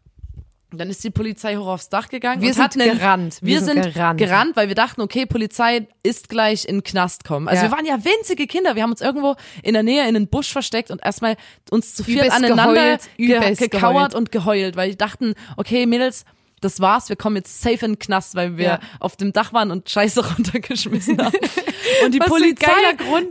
Und Dann ist die Polizei hoch aufs Dach gegangen. Wir und sind einen, gerannt. Wir, Wir sind, sind gerannt. gerannt. weil wir dachten, okay, Polizei ist gleich in den Knast kommen. Also Ja. wir waren ja winzige Kinder. Wir haben uns irgendwo in der Nähe in den Busch versteckt und erstmal uns zu viert Übelst aneinander geheult, ge gekauert geheult. und geheult, weil die dachten, okay, Mädels, das war's, wir kommen jetzt safe in den Knast, weil wir Ja. auf dem Dach waren und Scheiße runtergeschmissen haben. Und die Was Polizei,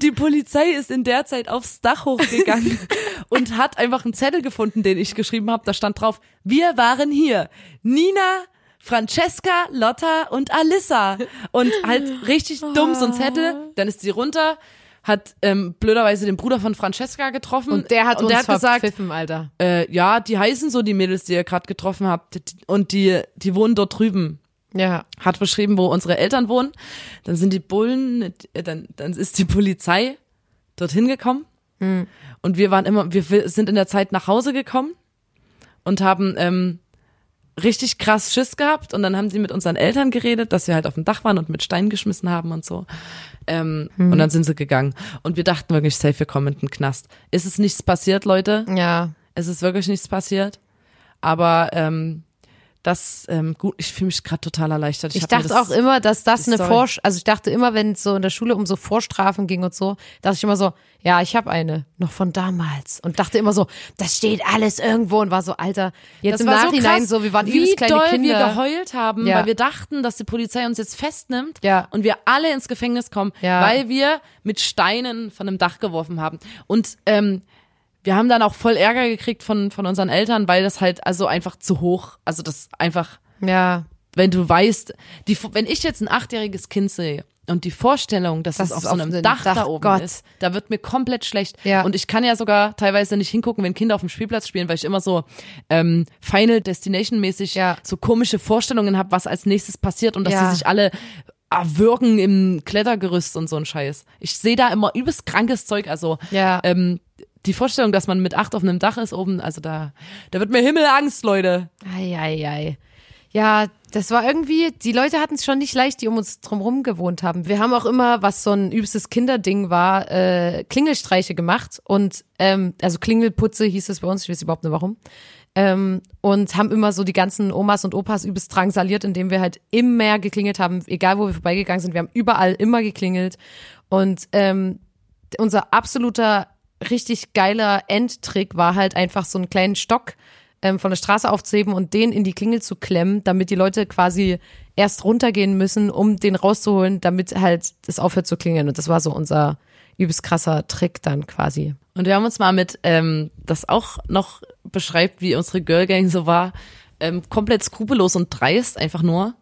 die Polizei ist in der Zeit aufs Dach hochgegangen und hat einfach einen Zettel gefunden, den ich geschrieben habe. Da stand drauf: Wir waren hier, Nina, Francesca, Lotta und Alissa. Und halt richtig dumm so ein Zettel. Dann ist sie runter, hat ähm, blöderweise den Bruder von Francesca getroffen und der hat und uns der hat gesagt, Alter. äh, ja, die heißen so die Mädels, die ihr gerade getroffen habt, und die die wohnen dort drüben Ja. hat beschrieben, wo unsere Eltern wohnen. Dann sind die Bullen, äh, dann, dann ist die Polizei dorthin gekommen. Und wir waren immer, wir wir sind in der Zeit nach Hause gekommen und haben ähm, richtig krass Schiss gehabt. Und dann haben sie mit unseren Eltern geredet, dass wir halt auf dem Dach waren und mit Steinen geschmissen haben und so. Ähm, Und dann sind sie gegangen. Und wir dachten wirklich, safe, wir kommen in den Knast. Ist es nichts passiert, Leute? Ja. Es ist wirklich nichts passiert. Aber ähm, das, ähm, gut, ich fühle mich gerade total erleichtert. Ich, mir dachte das- auch immer, dass das eine. Vorsch also ich dachte immer, wenn es so in der Schule um so Vorstrafen ging und so, dachte ich immer so, ja, ich habe eine, noch von damals und dachte immer so, das steht alles irgendwo und war so, Alter, jetzt Das im war Nachhinein so, so, wir waren wie kleine doll Kinder. wir geheult haben, Ja. weil wir dachten, dass die Polizei uns jetzt festnimmt Ja. und wir alle ins Gefängnis kommen, Ja. weil wir mit Steinen von einem Dach geworfen haben. Und ähm, wir haben dann auch voll Ärger gekriegt von, von unseren Eltern, weil das halt also einfach zu hoch, also das einfach, ja, wenn du weißt, die, wenn ich jetzt ein achtjähriges Kind sehe und die Vorstellung, dass Das es auf so einem einem Dach, Dach, da oben Gott. ist, da wird mir komplett schlecht. Ja. Und ich kann ja sogar teilweise nicht hingucken, wenn Kinder auf dem Spielplatz spielen, weil ich immer so ähm, Final Destination mäßig Ja. so komische Vorstellungen habe, was als nächstes passiert und dass Ja. sie sich alle erwürgen im Klettergerüst und so ein Scheiß. Ich sehe da immer übelst krankes Zeug, also ja. ähm, die Vorstellung, dass man mit acht auf einem Dach ist oben, also da, da wird mir Himmelangst, Leute. Ei, ei, ei. Ja, das war irgendwie, die Leute hatten es schon nicht leicht, die um uns drumherum gewohnt haben. Wir haben auch immer, was so ein übstes Kinderding war, äh, Klingelstreiche gemacht und ähm, also Klingelputze hieß es bei uns, ich weiß überhaupt nicht warum. Ähm, und haben immer so die ganzen Omas und Opas übelst drangsaliert, indem wir halt immer geklingelt haben, egal wo wir vorbeigegangen sind. Wir haben überall immer geklingelt. Und ähm, unser absoluter richtig geiler Endtrick war halt einfach so einen kleinen Stock ähm, von der Straße aufzuheben und den in die Klingel zu klemmen, damit die Leute quasi erst runtergehen müssen, um den rauszuholen, damit halt das aufhört zu klingeln. Und das war so unser übelst krasser Trick dann quasi. Und wir haben uns mal mit, ähm, das auch noch beschreibt, wie unsere Girl Gang so war, ähm, komplett skrupellos und dreist, einfach nur.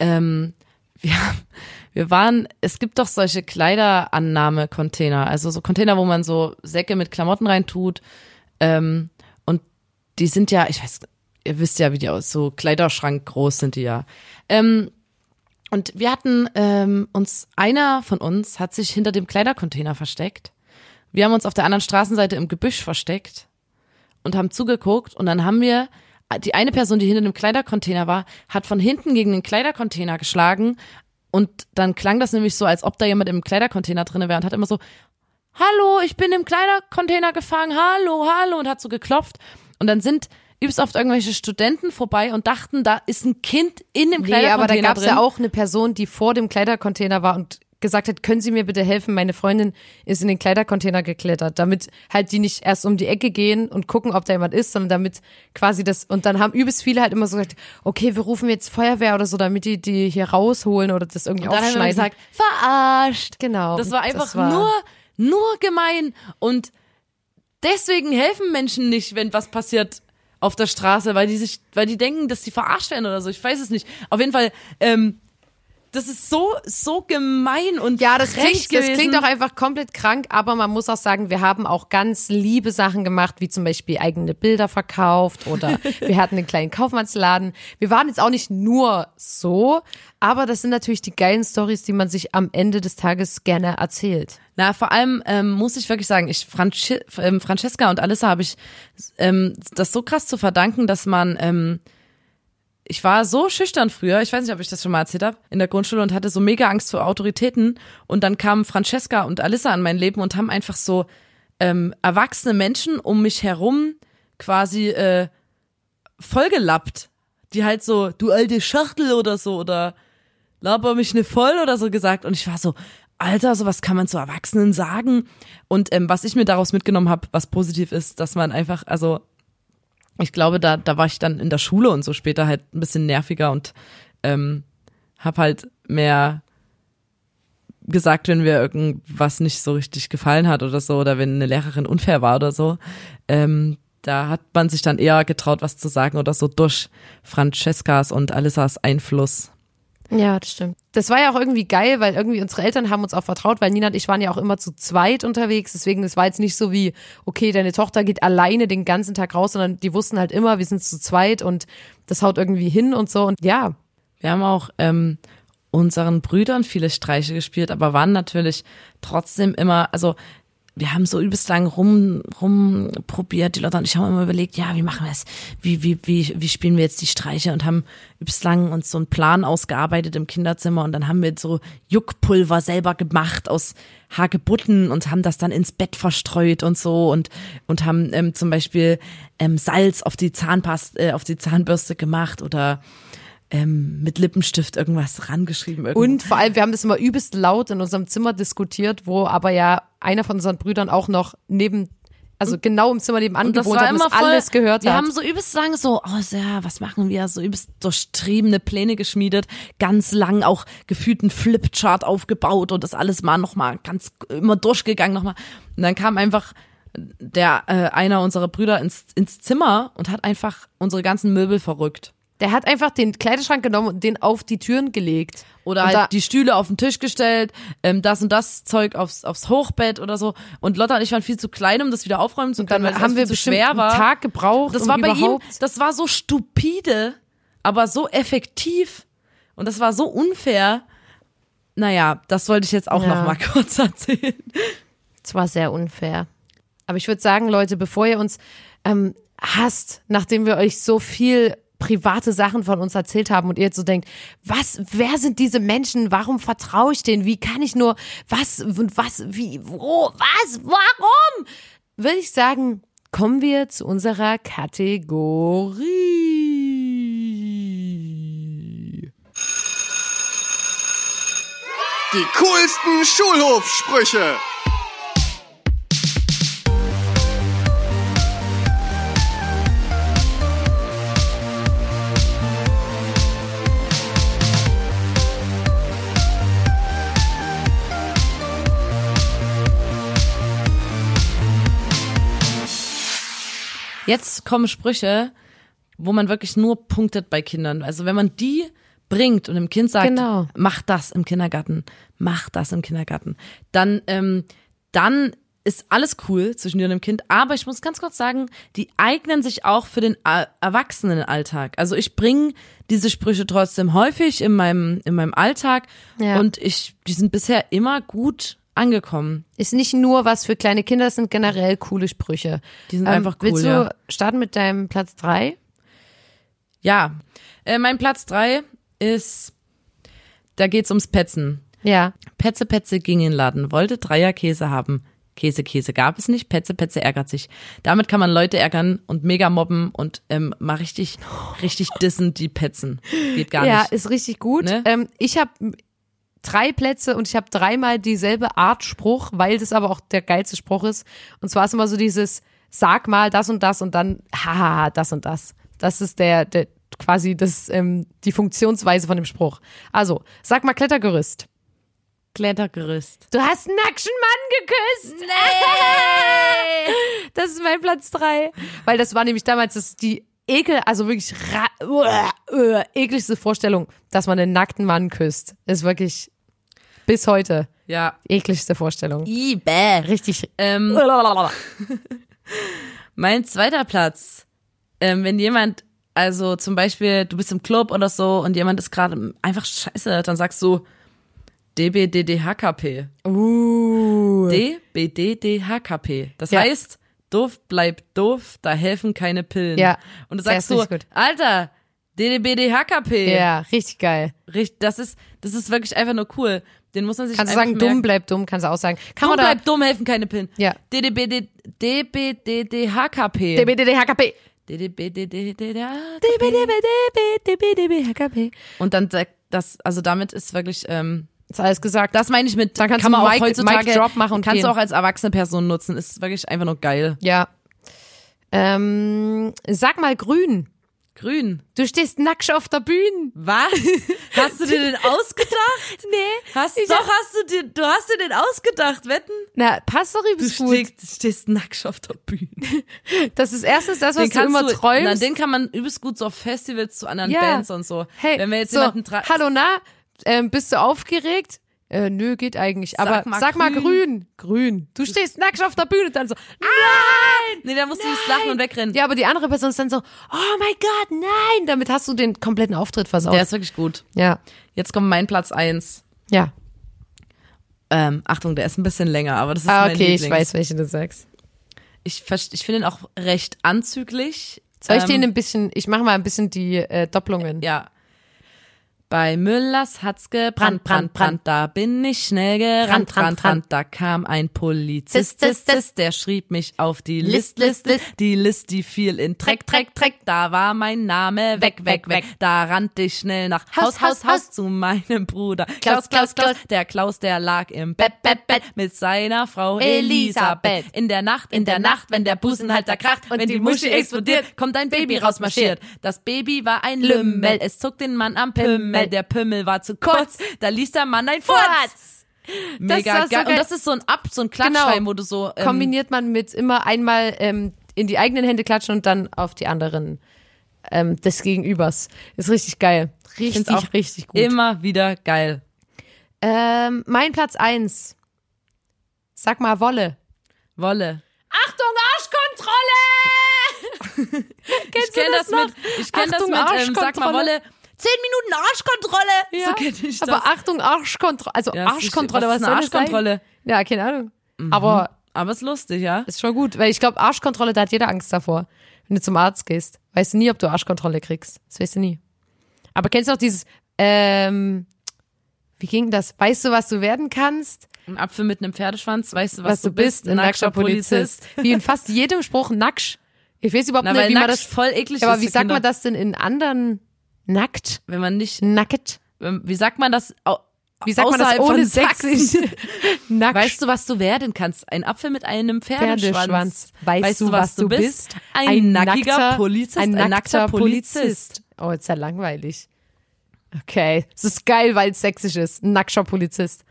Ähm, wir, wir waren, es gibt doch solche Kleiderannahme-Container, also so Container, wo man so Säcke mit Klamotten reintut. Ähm, und die sind ja, ich weiß, ihr wisst ja, wie die aus, so Kleiderschrank groß sind die ja. Ähm, und wir hatten ähm, uns, einer von uns hat sich hinter dem Kleidercontainer versteckt. Wir haben uns auf der anderen Straßenseite im Gebüsch versteckt und haben zugeguckt und dann haben wir die eine Person, die hinter dem Kleidercontainer war, hat von hinten gegen den Kleidercontainer geschlagen und dann klang das nämlich so, als ob da jemand im Kleidercontainer drinne wäre und hat immer so, hallo, ich bin im Kleidercontainer gefangen, hallo, hallo. Und hat so geklopft. Und dann sind übelst oft irgendwelche Studenten vorbei und dachten, da ist ein Kind in dem Nee, Kleidercontainer aber da gab es drin. ja auch eine Person, die vor dem Kleidercontainer war und gesagt hat, können Sie mir bitte helfen? Meine Freundin ist in den Kleidercontainer geklettert, damit halt die nicht erst um die Ecke gehen und gucken, ob da jemand ist, sondern damit quasi das, und dann haben übelst viele halt immer so gesagt, okay, wir rufen jetzt Feuerwehr oder so, damit die die hier rausholen oder das irgendwie und dann haben wir aufschneiden. gesagt, verarscht. genau. Das war einfach war- nur, nur gemein. Und deswegen helfen Menschen nicht, wenn was passiert auf der Straße, weil die sich, weil die denken, dass die verarscht werden oder so. Ich weiß es nicht. Auf jeden Fall, ähm, das ist so, so gemein und Ja, das klingt, das klingt auch einfach komplett krank, aber man muss auch sagen, wir haben auch ganz liebe Sachen gemacht, wie zum Beispiel eigene Bilder verkauft oder wir hatten einen kleinen Kaufmannsladen. Wir waren jetzt auch nicht nur so, aber das sind natürlich die geilen Stories, die man sich am Ende des Tages gerne erzählt. Na, vor allem ähm, muss ich wirklich sagen, ich Franci ähm, Francesca und Alissa habe ich ähm, das so krass zu verdanken, dass man ähm, ich war so schüchtern früher, ich weiß nicht, ob ich das schon mal erzählt habe, in der Grundschule und hatte so mega Angst vor Autoritäten. Und dann kamen Francesca und Alissa in mein Leben und haben einfach so ähm, erwachsene Menschen um mich herum quasi äh, vollgelappt, die halt so du alte Schachtel oder so oder laber mich ne voll oder so gesagt. Und ich war so Alter, sowas kann man zu Erwachsenen sagen. Und ähm, was ich mir daraus mitgenommen habe, was positiv ist, dass man einfach, also ich glaube, da, da war ich dann in der Schule und so später halt ein bisschen nerviger und ähm, hab halt mehr gesagt, wenn mir irgendwas nicht so richtig gefallen hat oder so, oder wenn eine Lehrerin unfair war oder so. Ähm, da hat man sich dann eher getraut, was zu sagen oder so durch Francescas und Alissas Einfluss. Ja, das stimmt. Das war ja auch irgendwie geil, weil irgendwie unsere Eltern haben uns auch vertraut, weil Nina und ich waren ja auch immer zu zweit unterwegs. Deswegen, es war jetzt nicht so wie, okay, deine Tochter geht alleine den ganzen Tag raus, sondern die wussten halt immer, wir sind zu zweit und das haut irgendwie hin und so. Und ja, Wir haben auch ähm, unseren Brüdern viele Streiche gespielt, aber waren natürlich trotzdem immer, also wir haben so übelst lang rum, rumprobiert, die Leute und ich haben immer überlegt, ja, wie machen wir es? Wie, wie, wie, wie spielen wir jetzt die Streiche? Und haben übelst lang uns so einen Plan ausgearbeitet im Kinderzimmer und dann haben wir so Juckpulver selber gemacht aus Hagebutten und haben das dann ins Bett verstreut und so und, und haben ähm, zum Beispiel ähm, Salz auf die Zahnpast, äh, auf die Zahnbürste gemacht oder ähm, mit Lippenstift irgendwas rangeschrieben. Irgendwo. Und vor allem, wir haben das immer übelst laut in unserem Zimmer diskutiert, wo aber ja einer von unseren Brüdern auch noch neben, also genau im Zimmer nebenan Und das gewohnt hat und das voll, alles gehört Wir hat. haben so übelst lang so, oh ja, was machen wir? So übelst durchtriebene Pläne geschmiedet, ganz lang auch gefühlt einen Flipchart aufgebaut und das alles mal nochmal ganz immer durchgegangen nochmal. Und dann kam einfach der äh, einer unserer Brüder ins, ins Zimmer und hat einfach unsere ganzen Möbel verrückt. Der hat einfach den Kleiderschrank genommen und den auf die Türen gelegt. Oder Und halt da- die Stühle auf den Tisch gestellt, ähm, das und das Zeug aufs, aufs Hochbett oder so. Und Lotta und ich waren viel zu klein, um das wieder aufräumen zu können, weil es haben wir zu schwer einen war. Tag gebraucht, Das um war bei ihm, das war so stupide, aber so effektiv. Und das war so unfair. Naja, das wollte ich jetzt auch Ja. noch mal kurz erzählen. Es war sehr unfair. Aber ich würde sagen, Leute, bevor ihr uns ähm, hasst, nachdem wir euch so viel private Sachen von uns erzählt haben und ihr jetzt so denkt, was, wer sind diese Menschen? Warum vertraue ich denen? Wie kann ich nur, was, und was, wie, wo, was, warum? Würde ich sagen, kommen wir zu unserer Kategorie. Die coolsten Schulhofsprüche. Jetzt kommen Sprüche, wo man wirklich nur punktet bei Kindern. Also wenn man die bringt und dem Kind sagt, Genau. mach das im Kindergarten, mach das im Kindergarten, dann, ähm, dann ist alles cool zwischen dir und dem Kind. Aber ich muss ganz kurz sagen, die eignen sich auch für den Erwachsenenalltag. Also ich bringe diese Sprüche trotzdem häufig in meinem, in meinem Alltag Ja. und ich, die sind bisher immer gut angekommen. Ist nicht nur was für kleine Kinder, das sind generell coole Sprüche. Die sind einfach cool, Willst du ja. starten mit deinem Platz drei? Ja, äh, mein Platz drei ist, da geht's ums Petzen. Ja. Petze Petze ging in den Laden, wollte Dreierkäse haben. Käse, Käse gab es nicht. Petze, Petze ärgert sich. Damit kann man Leute ärgern und mega mobben und ähm, mal richtig, richtig dissen, die petzen. Geht gar ja, nicht. ist richtig gut. Ne? Ähm, ich habe drei Plätze und ich habe dreimal dieselbe Art Spruch, weil das aber auch der geilste Spruch ist. Und zwar ist immer so dieses, sag mal das und das und dann, haha, das und das. Das ist der, der quasi das, ähm, die Funktionsweise von dem Spruch. Also, sag mal Klettergerüst. Klettergerüst. Du hast einen nackschen Mann geküsst. Nee. Das ist mein Platz drei. Weil das war nämlich damals das, die ekel, also wirklich ra uah, uah, ekligste Vorstellung, dass man einen nackten Mann küsst. Ist wirklich bis heute Ja. ekligste Vorstellung. Ibe. Richtig. Ähm, mein zweiter Platz, ähm, wenn jemand, also zum Beispiel, du bist im Club oder so und jemand ist gerade einfach scheiße, dann sagst du DBDDHKP. Uh. DBDDHKP. Das Ja. heißt, doof bleibt doof, da helfen keine Pillen. Ja. Und du sagst so. Alter, DDBDHKP. Ja, richtig geil. Richtig, das ist, das ist wirklich einfach nur cool. Den muss man sich Kannst du sagen, merken. dumm bleibt dumm, kannst du auch sagen. Kann Dumm man bleibt dumm, helfen keine Pillen. Ja. DDBD, DBDDHKP. DBDDHKP. DDBDDHKP. Und dann sagt das, also damit ist wirklich, ähm, Ist alles gesagt. das meine ich mit, Dann kannst kann du man auch heutzutage, Drop machen und kannst gehen. du auch als erwachsene Person nutzen, ist wirklich einfach nur geil. Ja. Ähm, sag mal grün. Grün. Du stehst nackt auf der Bühne. Was? Hast du dir den ausgedacht? Nee. Hast, doch, hab- hast du dir, du hast dir den ausgedacht, wetten? Na, passt doch Du übelst gut. stehst, stehst nackt auf der Bühne. Das ist erstens das, was Den du immer du, träumst. Na, den kann man übelst gut so auf Festivals zu anderen Ja. Bands und so. hey, Wenn wir jetzt so, jemanden hallo na, ähm, bist du aufgeregt? Äh, nö, geht eigentlich. Aber mal sag mal grün. grün. Du stehst nackt auf der Bühne und dann so, Nee, da musst du nicht lachen und wegrennen. ja, aber die andere Person ist dann so, oh mein Gott, nein. Damit hast du den kompletten Auftritt versaut. Der ist wirklich gut. ja. Jetzt kommt mein Platz eins. Ja. Ähm, Achtung, der ist ein bisschen länger, aber das ist Ah, mein okay, Lieblings. ich weiß, welche du sagst. Ich, ich finde ihn auch recht anzüglich. Soll ich Ähm, den ein bisschen, ich mache mal ein bisschen die äh, Doppelungen. Ja. Bei Müllers hat's gebrannt, brand, brand, da bin ich schnell gerannt, Brand, brand, da kam ein Polizist, Zist, zist, zist, zist, der schrieb mich auf die List, List, List, die List, die fiel in Dreck, Dreck, Dreck, da war mein Name weg, weg, weg, da rannte ich schnell nach Haus, Haus, Haus zu meinem Bruder. Klaus, Klaus, Klaus, der Klaus, der lag im Bett, Bett, Bett mit seiner Frau Elisabeth. In der Nacht, in der Nacht, wenn der Busenhalter kracht, wenn die Muschi explodiert, kommt ein Baby rausmarschiert. Das Baby war ein Lümmel, es zog den Mann am Pimmel, der Pimmel war zu kurz, da ließ der Mann ein Furz. Mega Das ist so geil. Und das ist so ein Ab, so ein Klatschschrein, wo du so, ähm, Kombiniert man mit immer einmal ähm, in die eigenen Hände klatschen und dann auf die anderen ähm, des Gegenübers. Ist richtig geil. Richtig, auch richtig gut. immer wieder geil. Ähm, mein Platz eins. Sag mal Wolle. Wolle. Achtung, Arschkontrolle! Kennst Ich kenne du das, mit, ich kenn das Achtung, mit, ähm, sag mal. Wolle, 10 Minuten Arschkontrolle. Ja, So kenn ich das. Aber Achtung, Arschkontrolle. Also Ja, Arschkontrolle, was, Was ist eine? Arschkontrolle? Ja, keine Ahnung. Aber Aber ist lustig, ja? ist schon gut, weil ich glaube, Arschkontrolle, da hat jeder Angst davor. Wenn du zum Arzt gehst, weißt du nie, ob du Arschkontrolle kriegst. Das weißt du nie. Aber kennst du auch dieses, ähm, wie ging das? Weißt du, was du werden kannst? Ein Apfel mit einem Pferdeschwanz, weißt du, was, Was, du bist, ein nackter Polizist. Wie in fast jedem Spruch nacksch. Ich weiß überhaupt Na, nicht, wie man das, voll eklig Ja, aber wie sagt Kinder. man das denn in anderen nackt? Wenn man nicht, Nackt? wie sagt man das Wie sagt man das ohne sächsisch? nackt. Weißt du, was du werden kannst? Ein Apfel mit einem Pferdeschwanz. Pferdeschwanz. Weißt, du, was du bist? Ein, nackiger nackter- Polizist. Ein nackter Polizist. Oh, ist ja langweilig. Okay, es ist geil, weil es sächsisch ist. Ein nackter Polizist.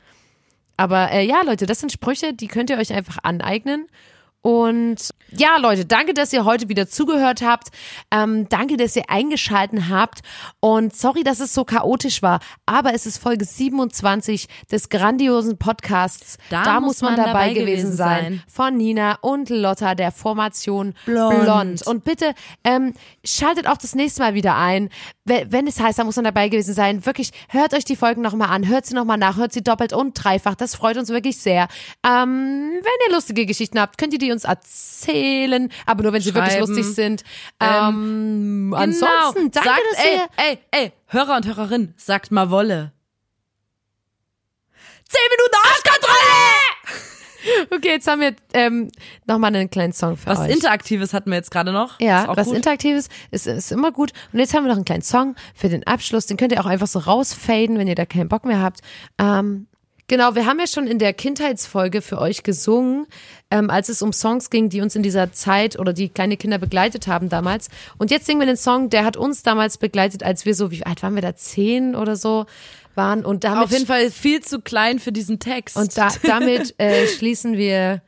Aber äh, ja, Leute, das sind Sprüche, die könnt ihr euch einfach aneignen. Und ja, Leute, danke, dass ihr heute wieder zugehört habt. Ähm, danke, dass ihr eingeschalten habt. Und sorry, dass es so chaotisch war. Aber es ist Folge 27 des grandiosen Podcasts. Da muss man dabei gewesen sein. Von Nina und Lotta der Formation Blond. Blond. Und bitte ähm, schaltet auch das nächste Mal wieder ein. We- Wenn es heißt, da muss man dabei gewesen sein. Wirklich, hört euch die Folgen nochmal an. Hört sie nochmal nach. Hört sie doppelt und dreifach. Das freut uns wirklich sehr. Ähm, wenn ihr lustige Geschichten habt, könnt ihr die uns erzählen. Aber nur, wenn sie wirklich lustig sind. Ähm, ansonsten, danke, sagt, dass ey, ihr... ey, ey, Hörer und Hörerin, sagt mal Wolle. Zehn Minuten Arschkontrolle! Okay, jetzt haben wir ähm, nochmal einen kleinen Song für Was euch. Interaktives hatten wir jetzt gerade noch. Ja, was gut. Interaktives ist, ist immer gut. Und jetzt haben wir noch einen kleinen Song für den Abschluss. Den könnt ihr auch einfach so rausfaden, wenn ihr da keinen Bock mehr habt. Ähm, genau, wir haben ja schon in der Kindheitsfolge für euch gesungen, ähm, als es um Songs ging, die uns in dieser Zeit oder die kleine Kinder begleitet haben damals. Und jetzt singen wir den Song, der hat uns damals begleitet, als wir so, wie alt waren wir da? Zehn oder so waren. Und damit Auf jeden Fall viel zu klein für diesen Text. und da, damit äh, schließen wir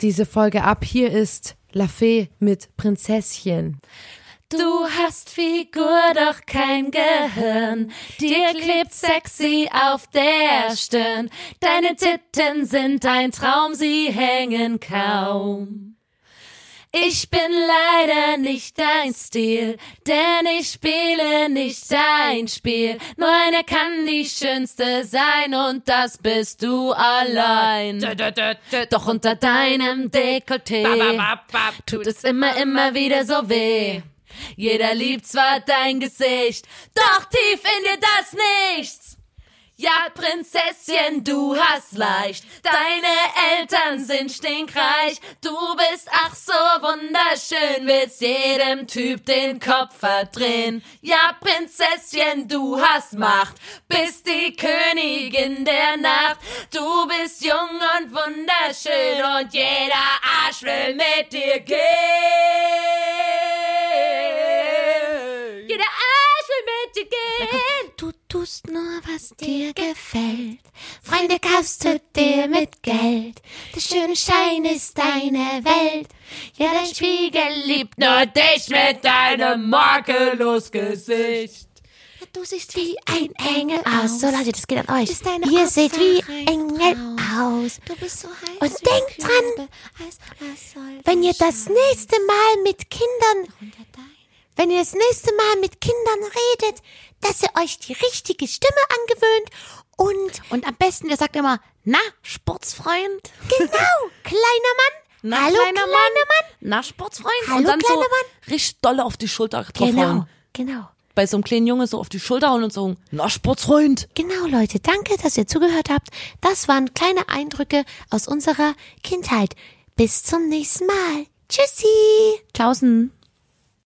diese Folge ab. Hier ist La Fee mit Prinzesschen. Du hast Figur, doch kein Gehirn. Dir klebt sexy auf der Stirn. Deine Titten sind ein Traum, sie hängen kaum. Ich bin leider nicht dein Stil, denn ich spiele nicht dein Spiel. Nur einer kann die schönste sein und das bist du allein. Doch unter deinem Dekolleté tut es immer, immer wieder so weh. Jeder liebt zwar dein Gesicht, doch tief in dir das nichts. Ja, Prinzesschen, du hast leicht. Deine Eltern sind stinkreich. Du bist ach so wunderschön, willst jedem Typ den Kopf verdrehen. Ja, Prinzesschen, du hast Macht, bist die Königin der Nacht. Du bist jung und wunderschön und jeder Arsch will mit dir gehen. Jeder Arsch will mit dir gehen. Du tust nur, was dir gefällt. Freunde kaufst du dir mit Geld. Das schöne Schein ist deine Welt. Ja, dein Spiegel liebt Nur dich mit deinem makellos Gesicht. Du siehst wie ein Engel aus. So Leute, das geht an euch. Ihr seht wie Engel aus. Du bist so heiß. Und denkt dran, Wenn ihr der das nächste Mal mit Kindern, wenn ihr das nächste Mal mit Kindern redet, dass ihr euch die richtige Stimme angewöhnt und Und am besten, ihr sagt immer, na, Sportsfreund. genau, kleiner Mann, Na, hallo kleiner kleiner Mann. Mann. Na, Sportsfreund. Hallo, und dann so kleiner Mann. richtig dolle auf die Schulter drauf Genau, hauen. genau. Bei so einem kleinen Junge so auf die Schulter hauen und so, na, Sportsfreund. Genau, Leute, danke, dass ihr zugehört habt. Das waren kleine Eindrücke aus unserer Kindheit. Bis zum nächsten Mal. Tschüssi. Tschaußen.